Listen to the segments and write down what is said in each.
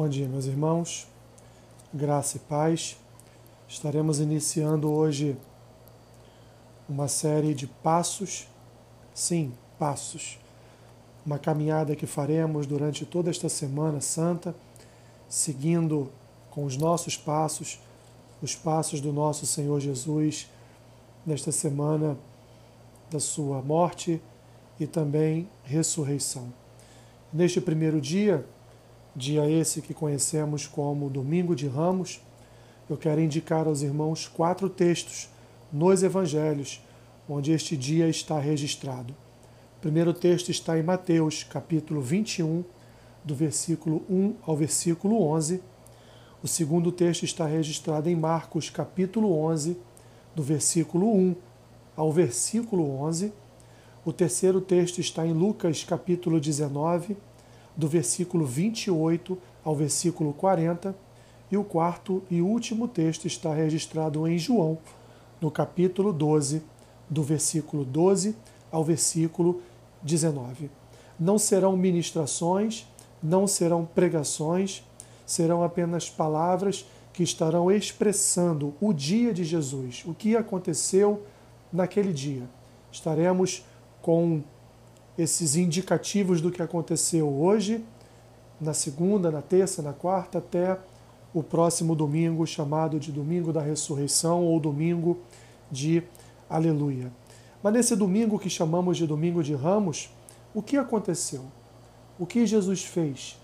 Bom dia, meus irmãos. Graça e paz. Estaremos iniciando hoje uma série de passos. Sim, passos. Uma caminhada que faremos durante toda esta Semana Santa, seguindo com os nossos passos, os passos do nosso Senhor Jesus, nesta semana da sua morte e também ressurreição. Neste primeiro dia, dia esse que conhecemos como Domingo de Ramos, eu quero indicar aos irmãos quatro textos nos evangelhos onde este dia está registrado. O primeiro texto está em Mateus, capítulo 21, do versículo 1 ao versículo 11. O segundo texto está registrado em Marcos, capítulo 11, do versículo 1 ao versículo 11. O terceiro texto está em Lucas, capítulo 19, do versículo 28 ao versículo 40, e o quarto e último texto está registrado em João, no capítulo 12, do versículo 12 ao versículo 19. Não serão ministrações, não serão pregações, serão apenas palavras que estarão expressando o dia de Jesus, o que aconteceu naquele dia. Estaremos com esses indicativos do que aconteceu hoje, na segunda, na terça, na quarta, até o próximo domingo, chamado de Domingo da Ressurreição ou Domingo de Aleluia. Mas nesse domingo que chamamos de Domingo de Ramos, o que aconteceu? O que Jesus fez?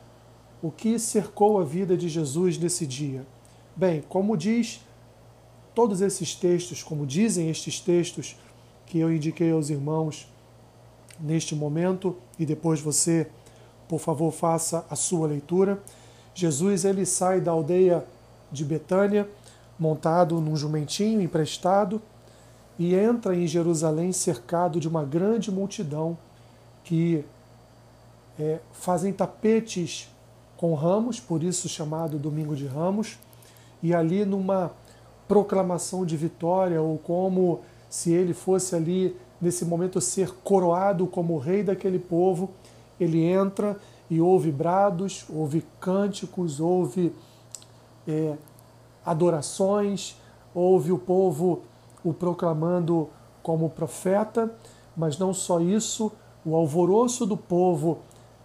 O que cercou a vida de Jesus nesse dia? Bem, como diz todos esses textos, como dizem estes textos que eu indiquei aos irmãos neste momento e depois você, por favor, faça a sua leitura. Jesus ele sai da aldeia de Betânia montado num jumentinho emprestado e entra em Jerusalém cercado de uma grande multidão que é, fazem tapetes com ramos, por isso chamado Domingo de Ramos, e ali numa proclamação de vitória, ou como se ele fosse ali nesse momento ser coroado como rei daquele povo, ele entra e ouve brados, ouve cânticos, ouve é, adorações, ouve o povo o proclamando como profeta, mas não só isso, o alvoroço do povo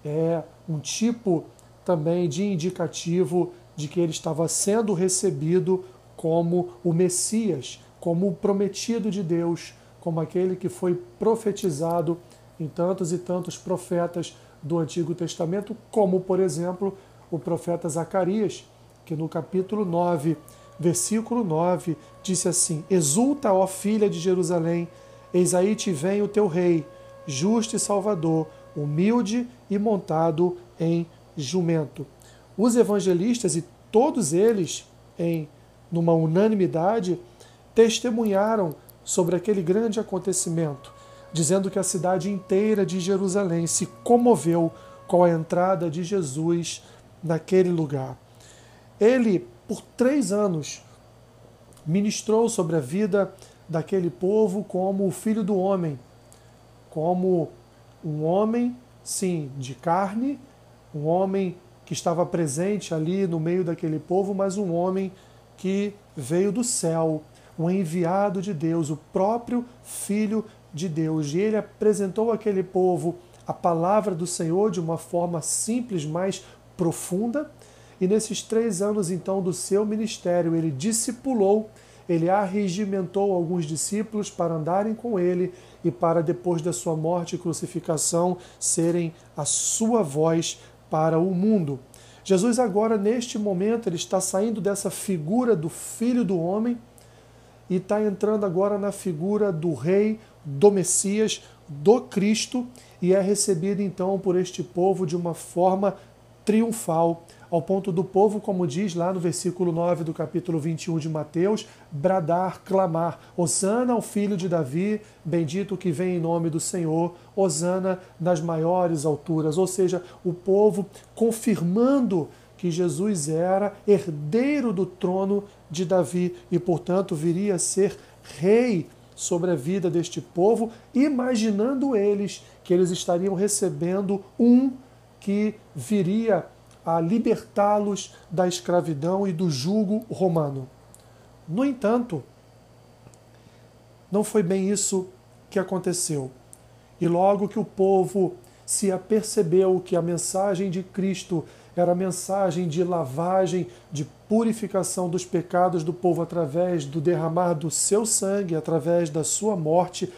é um tipo também de indicativo de que ele estava sendo recebido como o Messias, como o prometido de Deus, como aquele que foi profetizado em tantos e tantos profetas do Antigo Testamento, como, por exemplo, o profeta Zacarias, que no capítulo 9, versículo 9, disse assim: Exulta, ó filha de Jerusalém, eis aí te vem o teu rei, justo e salvador, humilde e montado em jumento. Os evangelistas e todos eles, em numa unanimidade, testemunharam sobre aquele grande acontecimento, dizendo que a cidade inteira de Jerusalém se comoveu com a entrada de Jesus naquele lugar. Ele, por três anos, ministrou sobre a vida daquele povo como o filho do homem, como um homem, sim, de carne, um homem que estava presente ali no meio daquele povo, mas um homem que veio do céu, um enviado de Deus, o próprio Filho de Deus. E ele apresentou àquele povo a palavra do Senhor de uma forma simples, mais profunda. E nesses três anos, então, do seu ministério, ele discipulou, ele arregimentou alguns discípulos para andarem com ele e para, depois da sua morte e crucificação, serem a sua voz para o mundo. Jesus, agora, neste momento, ele está saindo dessa figura do Filho do Homem e está entrando agora na figura do rei, do Messias, do Cristo e é recebido então por este povo de uma forma triunfal, ao ponto do povo, como diz lá no versículo 9 do capítulo 21 de Mateus, bradar, clamar: Hosana ao filho de Davi, bendito que vem em nome do Senhor, Hosana nas maiores alturas. Ou seja, o povo confirmando que Jesus era herdeiro do trono de Davi e, portanto, viria a ser rei sobre a vida deste povo, imaginando eles que eles estariam recebendo um que viria a libertá-los da escravidão e do jugo romano. No entanto, não foi bem isso que aconteceu. E logo que o povo se apercebeu que a mensagem de Cristo era a mensagem de lavagem, de purificação dos pecados do povo através do derramar do seu sangue, através da sua morte,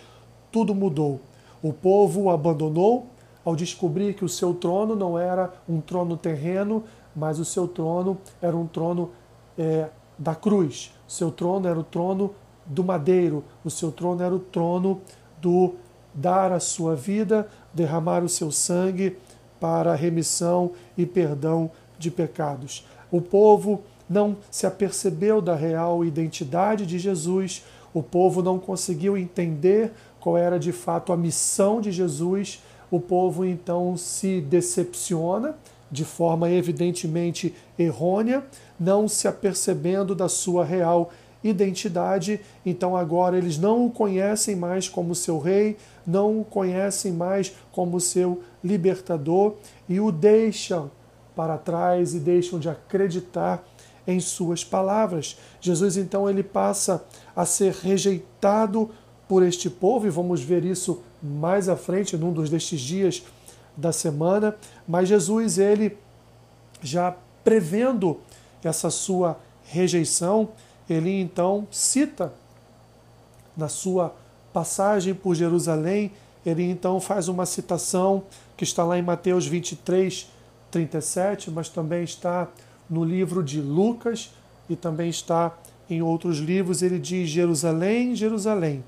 tudo mudou. O povo o abandonou ao descobrir que o seu trono não era um trono terreno, mas o seu trono era um trono é, da cruz. O seu trono era o trono do madeiro, o seu trono era o trono do dar a sua vida, derramar o seu sangue para remissão e perdão de pecados. O povo não se apercebeu da real identidade de Jesus, o povo não conseguiu entender qual era de fato a missão de Jesus, o povo então se decepciona de forma evidentemente errônea, não se apercebendo da sua real identidade, então agora eles não o conhecem mais como seu rei, não o conhecem mais como seu libertador e o deixam para trás e deixam de acreditar em suas palavras. Jesus então ele passa a ser rejeitado por este povo e vamos ver isso mais à frente num dos destes dias da semana, mas Jesus ele já prevendo essa sua rejeição, ele então cita na sua passagem por Jerusalém, ele então faz uma citação que está lá em Mateus 23, 37, mas também está no livro de Lucas e também está em outros livros. Ele diz: Jerusalém, Jerusalém,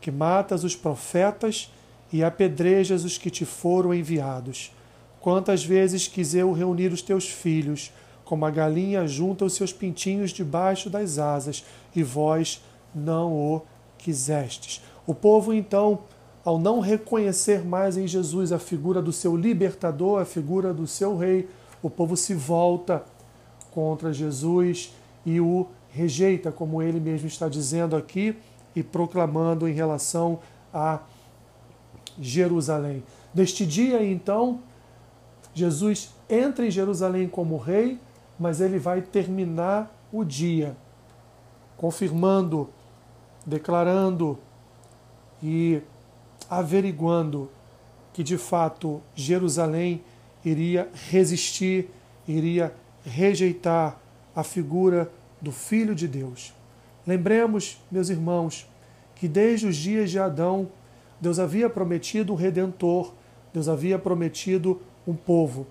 que matas os profetas e apedrejas os que te foram enviados. Quantas vezes quis eu reunir os teus filhos, como a galinha junta os seus pintinhos debaixo das asas, e vós não o quisestes. O povo, então, ao não reconhecer mais em Jesus a figura do seu libertador, a figura do seu rei, o povo se volta contra Jesus e o rejeita, como ele mesmo está dizendo aqui e proclamando em relação a Jerusalém. Neste dia, então, Jesus entra em Jerusalém como rei, mas ele vai terminar o dia confirmando, declarando e averiguando que de fato Jerusalém iria resistir, iria rejeitar a figura do Filho de Deus. Lembremos, meus irmãos, que desde os dias de Adão, Deus havia prometido um redentor, Deus havia prometido um povo.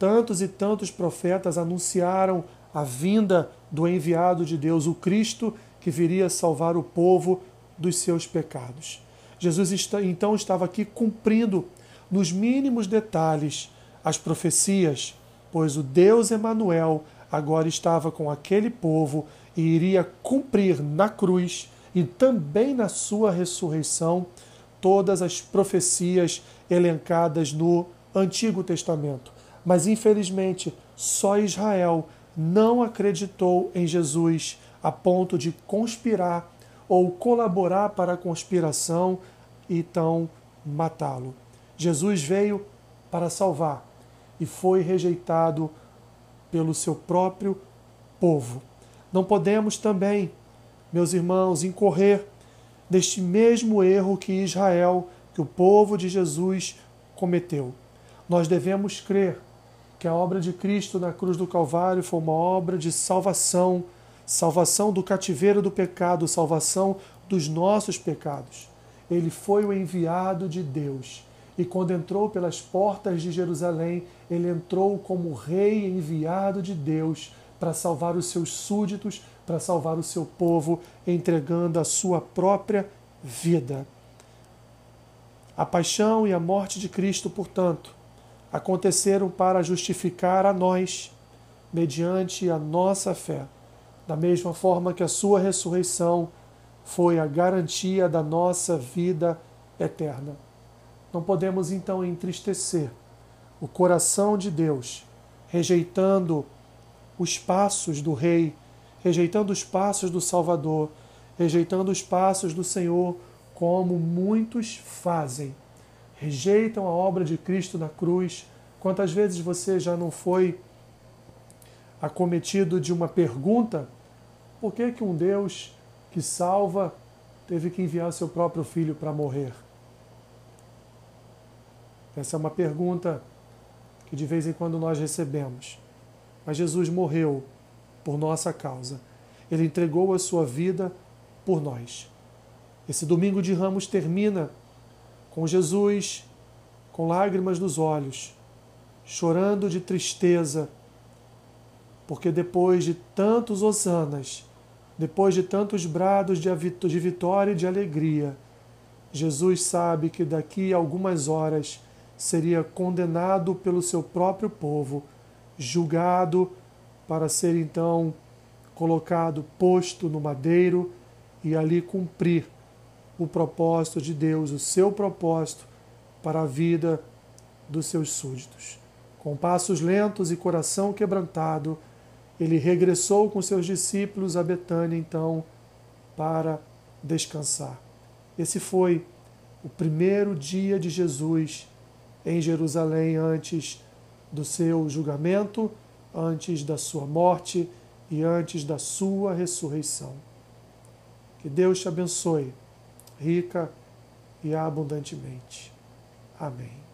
Tantos e tantos profetas anunciaram a vinda do enviado de Deus, o Cristo, que viria salvar o povo dos seus pecados. Jesus então estava aqui cumprindo nos mínimos detalhes as profecias, pois o Deus Emanuel agora estava com aquele povo e iria cumprir na cruz e também na sua ressurreição todas as profecias elencadas no Antigo Testamento. Mas infelizmente, só Israel não acreditou em Jesus a ponto de conspirar ou colaborar para a conspiração e então matá-lo. Jesus veio para salvar e foi rejeitado pelo seu próprio povo. Não podemos também, meus irmãos, incorrer neste mesmo erro que Israel, que o povo de Jesus cometeu. Nós devemos crer que a obra de Cristo na cruz do Calvário foi uma obra de salvação salvação do cativeiro do pecado, salvação dos nossos pecados. Ele foi o enviado de Deus. E quando entrou pelas portas de Jerusalém, ele entrou como rei enviado de Deus para salvar os seus súditos, para salvar o seu povo, entregando a sua própria vida. A paixão e a morte de Cristo, portanto, aconteceram para justificar a nós, mediante a nossa fé da mesma forma que a sua ressurreição foi a garantia da nossa vida eterna. Não podemos então entristecer o coração de Deus, rejeitando os passos do Rei, rejeitando os passos do Salvador, rejeitando os passos do Senhor, como muitos fazem. Rejeitam a obra de Cristo na cruz. Quantas vezes você já não foi acometido de uma pergunta: por que, que um Deus que salva teve que enviar seu próprio filho para morrer? Essa é uma pergunta que de vez em quando nós recebemos. Mas Jesus morreu por nossa causa. Ele entregou a sua vida por nós. Esse domingo de ramos termina com Jesus com lágrimas nos olhos, chorando de tristeza, porque depois de tantos hosanas, depois de tantos brados de vitória e de alegria, Jesus sabe que daqui a algumas horas seria condenado pelo seu próprio povo, julgado para ser então colocado, posto no madeiro e ali cumprir o propósito de Deus, o seu propósito para a vida dos seus súditos. Com passos lentos e coração quebrantado, ele regressou com seus discípulos a Betânia, então, para descansar. Esse foi o primeiro dia de Jesus em Jerusalém antes do seu julgamento, antes da sua morte e antes da sua ressurreição. Que Deus te abençoe, rica e abundantemente. Amém.